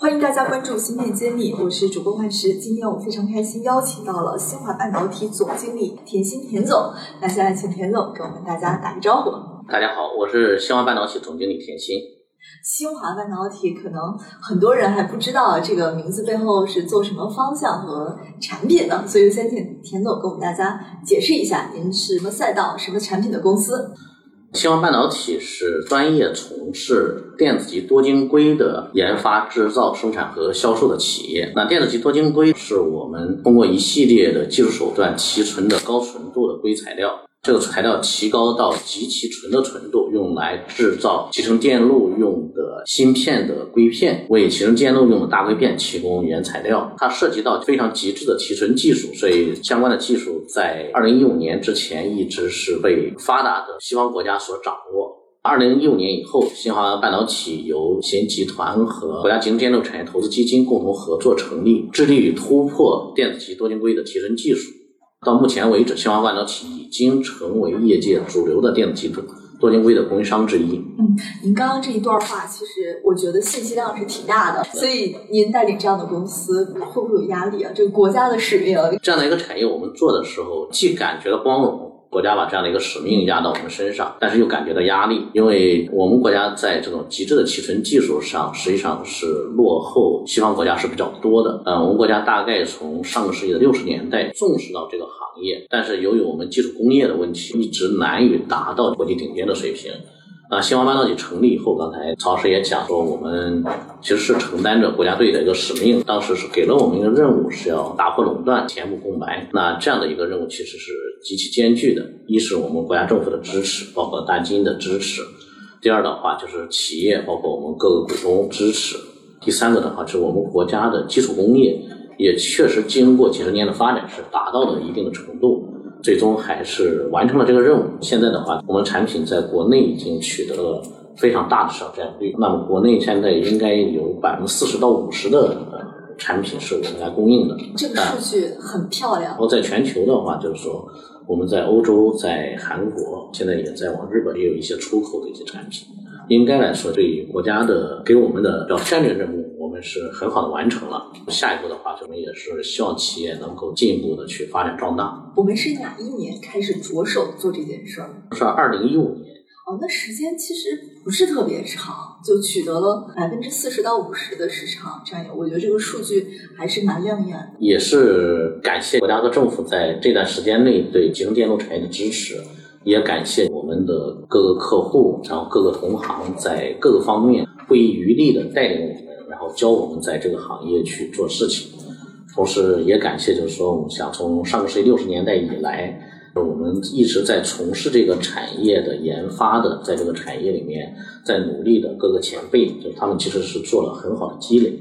欢迎大家关注芯片揭秘，我是主播幻石。今天我非常开心邀请到了新华半导体总经理田心田总。那现在请田总给我们大家打个招呼。大家好，我是新华半导体总经理田心。新华半导体可能很多人还不知道这个名字背后是做什么方向和产品的，所以先请田总给我们大家解释一下，您是什么赛道、什么产品的公司？新华半导体是专业从事电子级多晶硅的研发、制造、生产和销售的企业。那电子级多晶硅是我们通过一系列的技术手段提纯的高纯度的硅材料。这个材料提高到极其纯的纯度，用来制造集成电路用芯片的硅片，为集成电路用的大硅片提供原材料。它涉及到非常极致的提纯技术，所以相关的技术在二零一五年之前一直是被发达的西方国家所掌握。二零一五年以后，新华半导体由新集团和国家集成电路产业投资基金共同合作成立，致力于突破电子级多晶硅的提纯技术。到目前为止，新华半导体已经成为业界主流的电子技术多晶硅的供应商之一。嗯，您刚刚这一段话，其实我觉得信息量是挺大的。所以您带领这样的公司，会不会有压力啊？这个国家的使命，这样的一个产业，我们做的时候，既感觉到光荣。国家把这样的一个使命压到我们身上，但是又感觉到压力，因为我们国家在这种极致的提纯技术上，实际上是落后西方国家是比较多的。嗯，我们国家大概从上个世纪的六十年代重视到这个行业，但是由于我们基础工业的问题，一直难以达到国际顶尖的水平。啊，新华半导体成立以后，刚才曹老师也讲说，我们其实是承担着国家队的一个使命。当时是给了我们一个任务，是要打破垄断，填补空白。那这样的一个任务其实是极其艰巨的。一是我们国家政府的支持，包括大基金的支持；第二的话就是企业，包括我们各个股东支持；第三个的话，就是我们国家的基础工业也确实经过几十年的发展，是达到了一定的程度。最终还是完成了这个任务。现在的话，我们产品在国内已经取得了非常大的市场占有率。那么，国内现在应该有百分之四十到五十的产品是我们来供应的。这个数据很漂亮。然后，在全球的话，就是说我们在欧洲、在韩国，现在也在往日本也有一些出口的一些产品。应该来说，对于国家的给我们的叫战略任务。是很好的完成了，下一步的话，我们也是希望企业能够进一步的去发展壮大。我们是哪一年开始着手做这件事儿？是二零一五年。哦，那时间其实不是特别长，就取得了百分之四十到五十的市场占有。我觉得这个数据还是蛮亮眼的。也是感谢国家和政府在这段时间内对集成电路产业的支持，也感谢我们的各个客户，然后各个同行在各个方面不遗余力的带领我们。教我们在这个行业去做事情，同时也感谢，就是说，我们想从上个世纪六十年代以来，我们一直在从事这个产业的研发的，在这个产业里面在努力的各个前辈，就他们其实是做了很好的积累，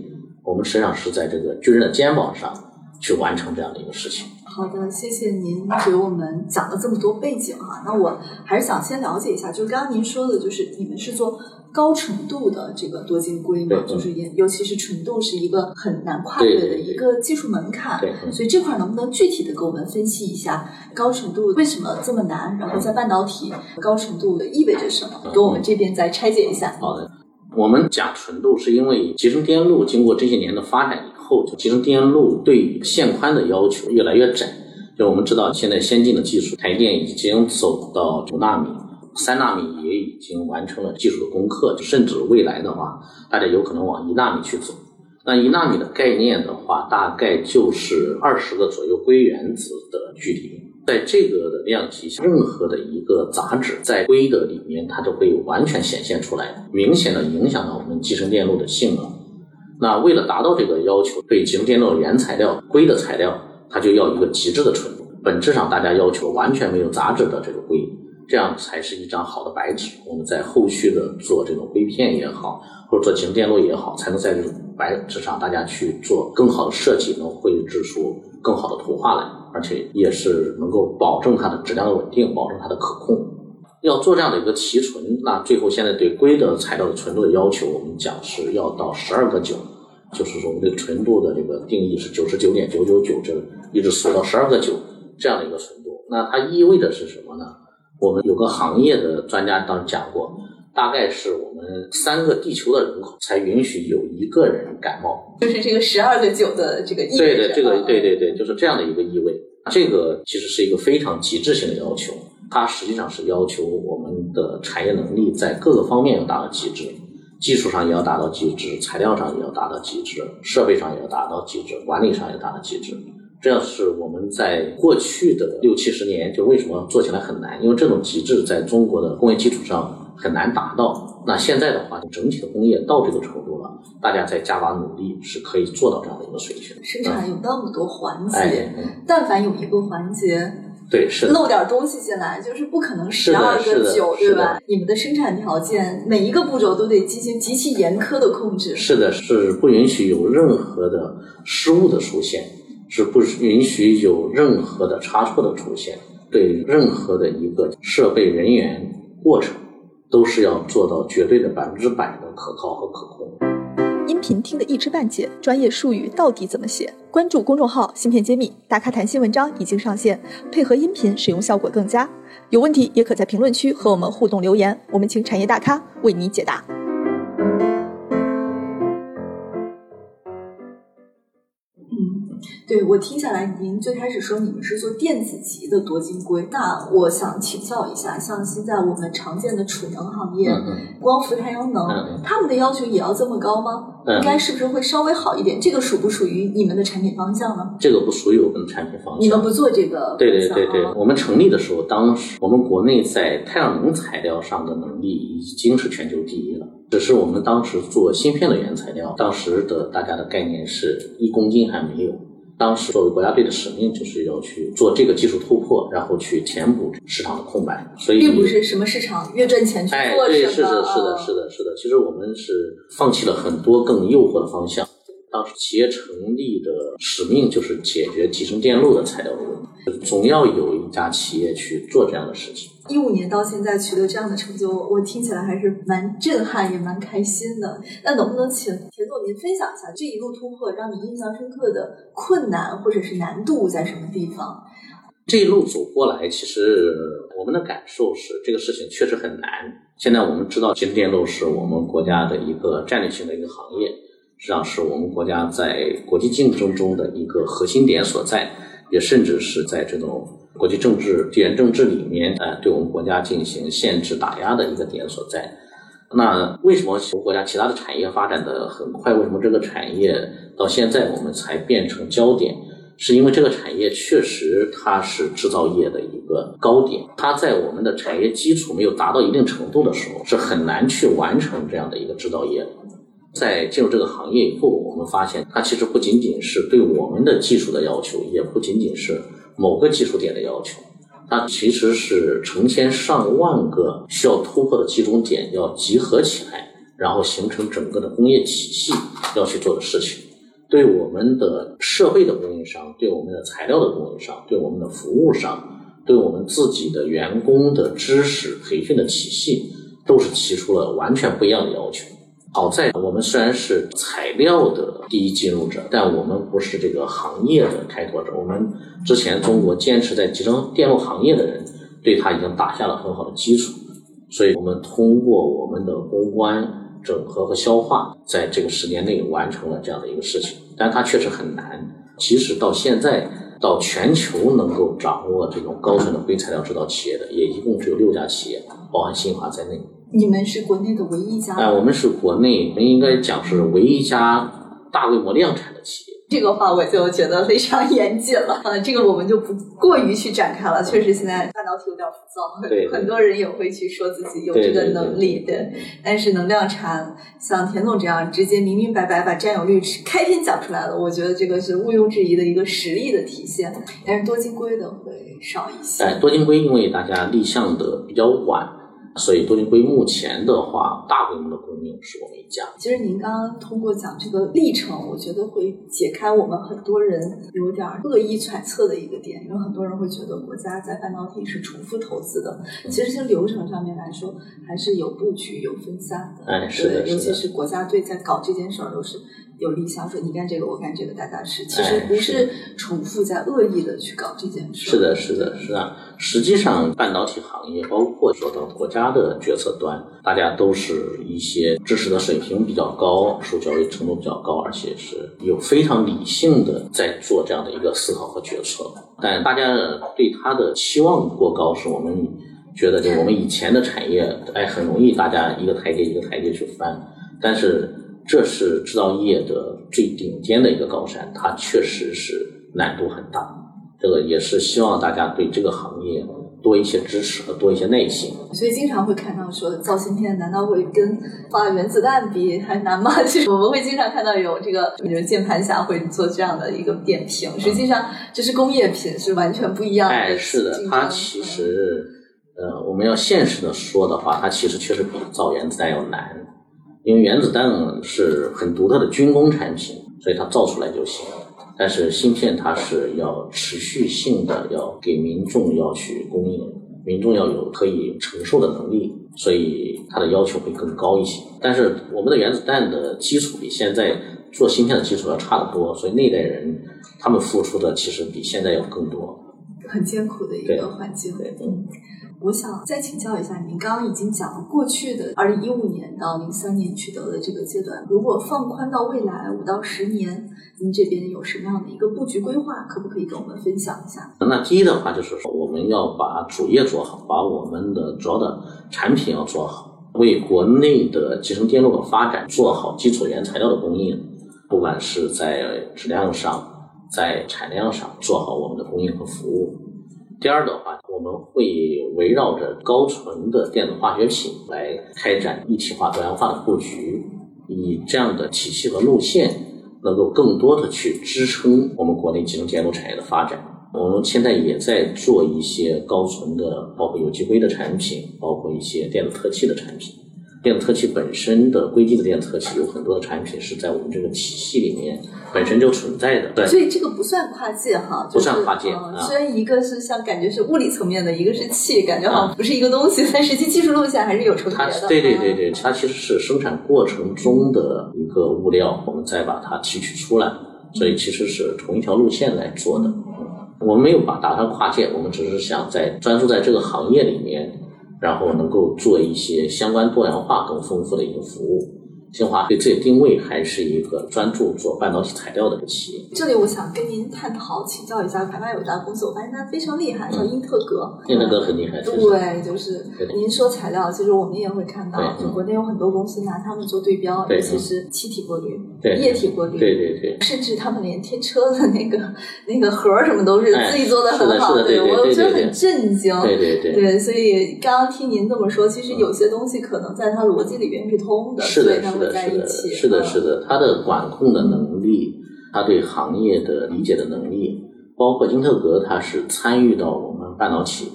我们实际上是在这个巨人的肩膀上去完成这样的一个事情。好的，谢谢您给我们讲了这么多背景哈。那我还是想先了解一下，就是刚刚您说的，就是你们是做高纯度的这个多晶硅嘛，就是也尤其是纯度是一个很难跨越的一个技术门槛。对，所以这块能不能具体的给我们分析一下高纯度为什么这么难？然后在半导体高纯度的意味着什么？给我们这边再拆解一下。好的，我们讲纯度是因为集成电路经过这些年的发展。后后集成电路对线宽的要求越来越窄，就我们知道现在先进的技术，台电已经走到五纳米，三纳米也已经完成了技术的攻克，甚至未来的话，大家有可能往一纳米去走。那一纳米的概念的话，大概就是二十个左右硅原子的距离，在这个的量级下，任何的一个杂质在硅的里面，它都会完全显现出来，明显的影响到我们集成电路的性能。那为了达到这个要求，对集成电路原材料硅的材料，它就要一个极致的纯度。本质上，大家要求完全没有杂质的这个硅，这样才是一张好的白纸。我们在后续的做这种硅片也好，或者做集成电路也好，才能在这种白纸上大家去做更好的设计，能绘制出更好的图画来，而且也是能够保证它的质量的稳定，保证它的可控。要做这样的一个提纯，那最后现在对硅的材料的纯度的要求，我们讲是要到十二个九，就是说我们这个纯度的这个定义是九十九点九九九，这一直缩到十二个九这样的一个纯度。那它意味着是什么呢？我们有个行业的专家当时讲过，大概是我们三个地球的人口才允许有一个人感冒，就是这个十二个九的这个意味。对的，这个对对对，就是这样的一个意味。这个其实是一个非常极致性的要求，它实际上是要求我们的产业能力在各个方面要达到极致，技术上也要达到极致，材料上也要达到极致，设备上也要达到极致，管理上也要达到极致。这样是我们在过去的六七十年，就为什么做起来很难？因为这种极致在中国的工业基础上很难达到。那现在的话，整体的工业到这个程度了，大家再加把努力是可以做到这样的一个水平。生产有那么多环节，哎但凡有一个环节对，是，漏点东西进来，就是不可能十二个九，对吧？你们的生产条件每一个步骤都得进行极其严苛的控制。是的，是不允许有任何的失误的出现，是不允许有任何的差错的出现。对任何的一个设备、人员、过程，都是要做到绝对的百分之百的可靠和可控。音频听得一知半解，专业术语到底怎么写？关注公众号“芯片揭秘”，大咖谈新文章已经上线，配合音频使用效果更佳。有问题也可在评论区和我们互动留言，我们请产业大咖为你解答。对我听下来，您最开始说你们是做电子级的多晶硅，那我想请教一下，像现在我们常见的储能行业，嗯嗯光伏、太阳能，嗯他们的要求也要这么高吗？嗯应该是不是会稍微好一点？这个属不属于你们的产品方向呢？这个不属于我们的产品方向。你们不做这个对对对对啊，我们成立的时候，当时我们国内在太阳能材料上的能力已经是全球第一了。只是我们当时做芯片的原材料，当时的大家的概念是一公斤还没有。当时作为国家队的使命，就是要去做这个技术突破，然后去填补市场的空白。所以并不是什么市场越赚钱去哎，做对，什么，是的，是的，啊是的，是的。其实我们是放弃了很多更诱惑的方向。当时企业成立的使命就是解决集成电路的材料的问题，总要有一家企业去做这样的事情。一五年到现在取得这样的成就，我听起来还是蛮震撼，也蛮开心的。那能不能请田总您分享一下这一路突破让你印象深刻的困难或者是难度在什么地方？这一路走过来，其实我们的感受是，这个事情确实很难。现在我们知道，集成电路是我们国家的一个战略性的一个行业，实际上是我们国家在国际竞争中的一个核心点所在，也甚至是在这种国际政治、地缘政治里面，呃，对我们国家进行限制打压的一个点所在。那为什么我们国家其他的产业发展的很快？为什么这个产业到现在我们才变成焦点？是因为这个产业确实它是制造业的一个高点，它在我们的产业基础没有达到一定程度的时候，是很难去完成这样的一个制造业。在进入这个行业以后，我们发现它其实不仅仅是对我们的技术的要求，也不仅仅是某个技术点的要求，它其实是成千上万个需要突破的集中点要集合起来，然后形成整个的工业体系要去做的事情。对我们的设备的供应商，对我们的材料的供应商，对我们的服务商，对我们自己的员工的知识培训的体系，都是提出了完全不一样的要求。好在我们虽然是材料的第一进入者，但我们不是这个行业的开拓者。我们之前中国坚持在集成电路行业的人，对它已经打下了很好的基础。所以我们通过我们的公关。整合和消化，在这个十年内完成了这样的一个事情，但它确实很难。即使到现在，到全球能够掌握这种高准的硅材料制造企业的，也一共只有六家企业，包含新华在内。你们是国内的唯一一家？哎，我们是国内应该讲是唯一一家大规模量产的企业。这个话我就觉得非常严谨了，呃，这个我们就不过于去展开了。确实，现在半导体有点浮躁，对很多人也会去说自己有这个能力，对。但是能量产，像田总这样直接明明白白把占有率开篇讲出来了，我觉得这个是毋庸置疑的一个实力的体现。但是多晶硅的会少一些。哎，多晶硅因为大家立项的比较晚。所以多晶硅目前的话，大规模的供应是我们一家。其实您刚刚通过讲这个历程，我觉得会解开我们很多人有点恶意揣测的一个点，因为很多人会觉得国家在半导体是重复投资的，其实从流程上面来说还是有布局、有分散的。哎，是的，尤其是国家队在搞这件事儿都是。有理想说你干这个我干这个，大家是其实不是重复在恶意的去搞这件事。是的，是的，是的。实际上，半导体行业包括说到国家的决策端，大家都是一些知识的水平比较高，受教育程度比较高，而且是有非常理性的在做这样的一个思考和决策。但大家对他的期望过高，是我们觉得就我们以前的产业，哎，很容易大家一个台阶一个台阶去翻，但是。这是制造业的最顶尖的一个高山，它确实是难度很大。这个也是希望大家对这个行业多一些支持和多一些耐心。所以经常会看到说，造芯片难道会跟发原子弹比还难吗？其 实我们会经常看到有这个，比如键盘侠会做这样的一个点评。实际上，这是工业品，是完全不一样的。哎，是的，它其实，呃，我们要现实的说的话，它其实确实比造原子弹要难。因为原子弹是很独特的军工产品，所以它造出来就行。但是芯片它是要持续性的，要给民众要去供应，民众要有可以承受的能力，所以它的要求会更高一些。但是我们的原子弹的基础比现在做芯片的基础要差得多，所以那代人他们付出的其实比现在要更多，很艰苦的一个环境。对，嗯。我想再请教一下，您刚刚已经讲了过去的二零一五年到零三年取得的这个阶段，如果放宽到未来五到十年，您这边有什么样的一个布局规划？可不可以跟我们分享一下？那第一的话就是说，我们要把主业做好，把我们的主要的产品要做好，为国内的集成电路的发展做好基础原材料的供应，不管是在质量上，在产量上做好我们的供应和服务。第二的话。我们会围绕着高纯的电子化学品来开展一体化、多样化的布局，以这样的体系和路线，能够更多的去支撑我们国内集成电路产业的发展。我们现在也在做一些高纯的，包括有机硅的产品，包括一些电子特气的产品。电子特气本身的硅基的电子特气有很多的产品是在我们这个体系里面本身就存在的，对，所以这个不算跨界哈，不算跨界。虽然一个是像感觉是物理层面的，一个是气，感觉好像不是一个东西，但实际技术路线还是有重叠的。对对对对，它其实是生产过程中的一个物料，我们再把它提取出来，所以其实是同一条路线来做的。我们没有把打算跨界，我们只是想在专注在这个行业里面。然后能够做一些相关多样化更丰富的一个服务。清华对自己定位还是一个专注做半导体材料的一个企业。这里我想跟您探讨、请教一下，台湾有家公司，我发现它非常厉害，叫英特格。英特格很厉害。对，就是您说材料，其实我们也会看到，就国内有很多公司拿他们做对标，尤其是气体过滤、液体过滤，对对对，甚至他们连贴车的那个那个盒什么都是自己做的很好，对我觉得很震惊。对对对。对，所以刚刚听您这么说，其实有些东西可能在它逻辑里边是通的，所以它会在一起。是的，是的，他的管控的能力，他对行业的理解的能力，包括英特格，他是参与到我们半导体，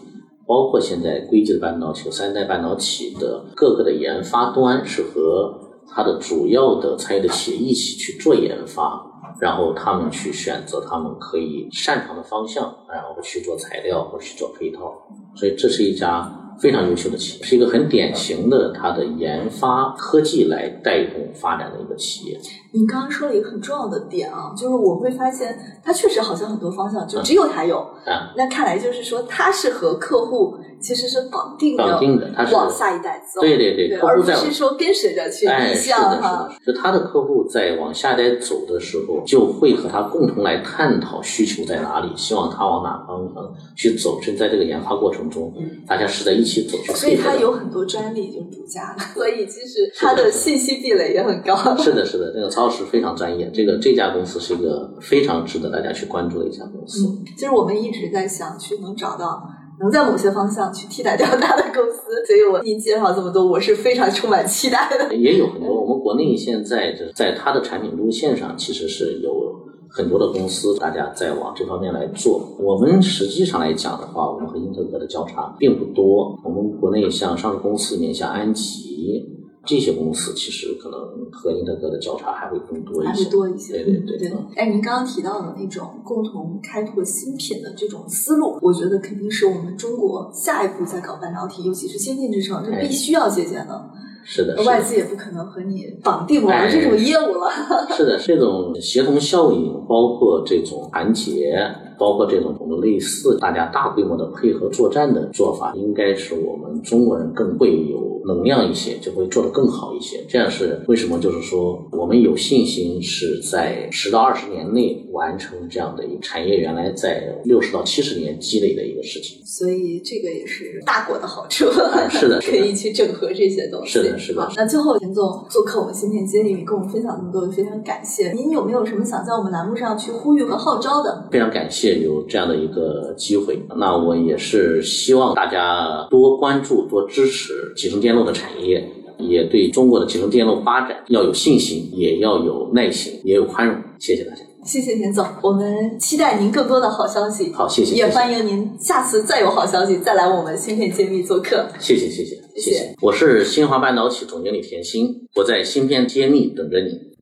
包括现在硅基的半导体、三代半导体的各个的研发端，是和它的主要的参与的企业一起去做研发，然后他们去选择他们可以擅长的方向，然后去做材料或者去做配套，所以这是一家。非常优秀的企业，是一个很典型的它的研发科技来带动发展的一个企业。你刚刚说了一个很重要的点啊，就是我会发现它确实好像很多方向就只有它有，啊那看来就是说它是和客户其实是绑定的，绑定的，它是往下一代走，对对对，而不是说跟随着去逆向哈。就他的客户在往下一代走的时候，就会和他共同来探讨需求在哪里，希望他往哪方向去走。就在这个研发过程中，大家是在一起走。所以他有很多专利，就是独家的，所以其实他的信息壁垒也很高。是的，是的，那个曹老师非常专业。这个这家公司是一个非常值得大家去关注的一家公司。其实我们一直在想去能找到能在某些方向去替代掉它的公司，所以我您介绍这么多，我是非常充满期待的。也有很多，我们国内现在在它的产品路线上其实是有。很多的公司大家在往这方面来做。我们实际上来讲的话，我们和英特尔的交叉并不多。我们国内像上市公司里面，像安吉。这些公司其实可能和英特格的交叉还会更多一些，还会多一些。对对对。哎，您刚刚提到的那种共同开拓新品的这种思路，我觉得肯定是我们中国下一步在搞半导体，尤其是先进制程，这必须要借鉴的。是的，外资也不可能和你绑定玩这种业务了。是的，这种协同效应，包括这种团结，包括这种我们类似大家大规模的配合作战的做法，应该是我们中国人更会有。能量一些，就会做得更好一些。这样是为什么？就是说，我们有信心是在十到二十年内完成这样的一个产业，原来在六十到七十年积累的一个事情。所以，这个也是大国的好处。是的，可以去整合这些东西。是的，是的。那最后，田总做客我们芯片揭秘，跟我们分享那么多，非常感谢。您有没有什么想在我们栏目上去呼吁和号召的？非常感谢有这样的一个机会。那我也是希望大家多关注、多支持集成电路的产业。也对中国的集成电路发展要有信心，也要有耐心，也有宽容。谢谢大家，谢谢田总，我们期待您更多的好消息。好，谢谢，也欢迎您下次再有好消息再来我们芯片揭秘做客。谢谢，谢谢，谢谢。我是新华半导体总经理田鑫，我在芯片揭秘等着你。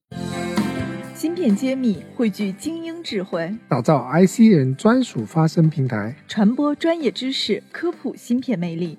芯片揭秘汇聚精英智慧，打造 IC 人专属发声平台，传播专业知识，科普芯片魅力。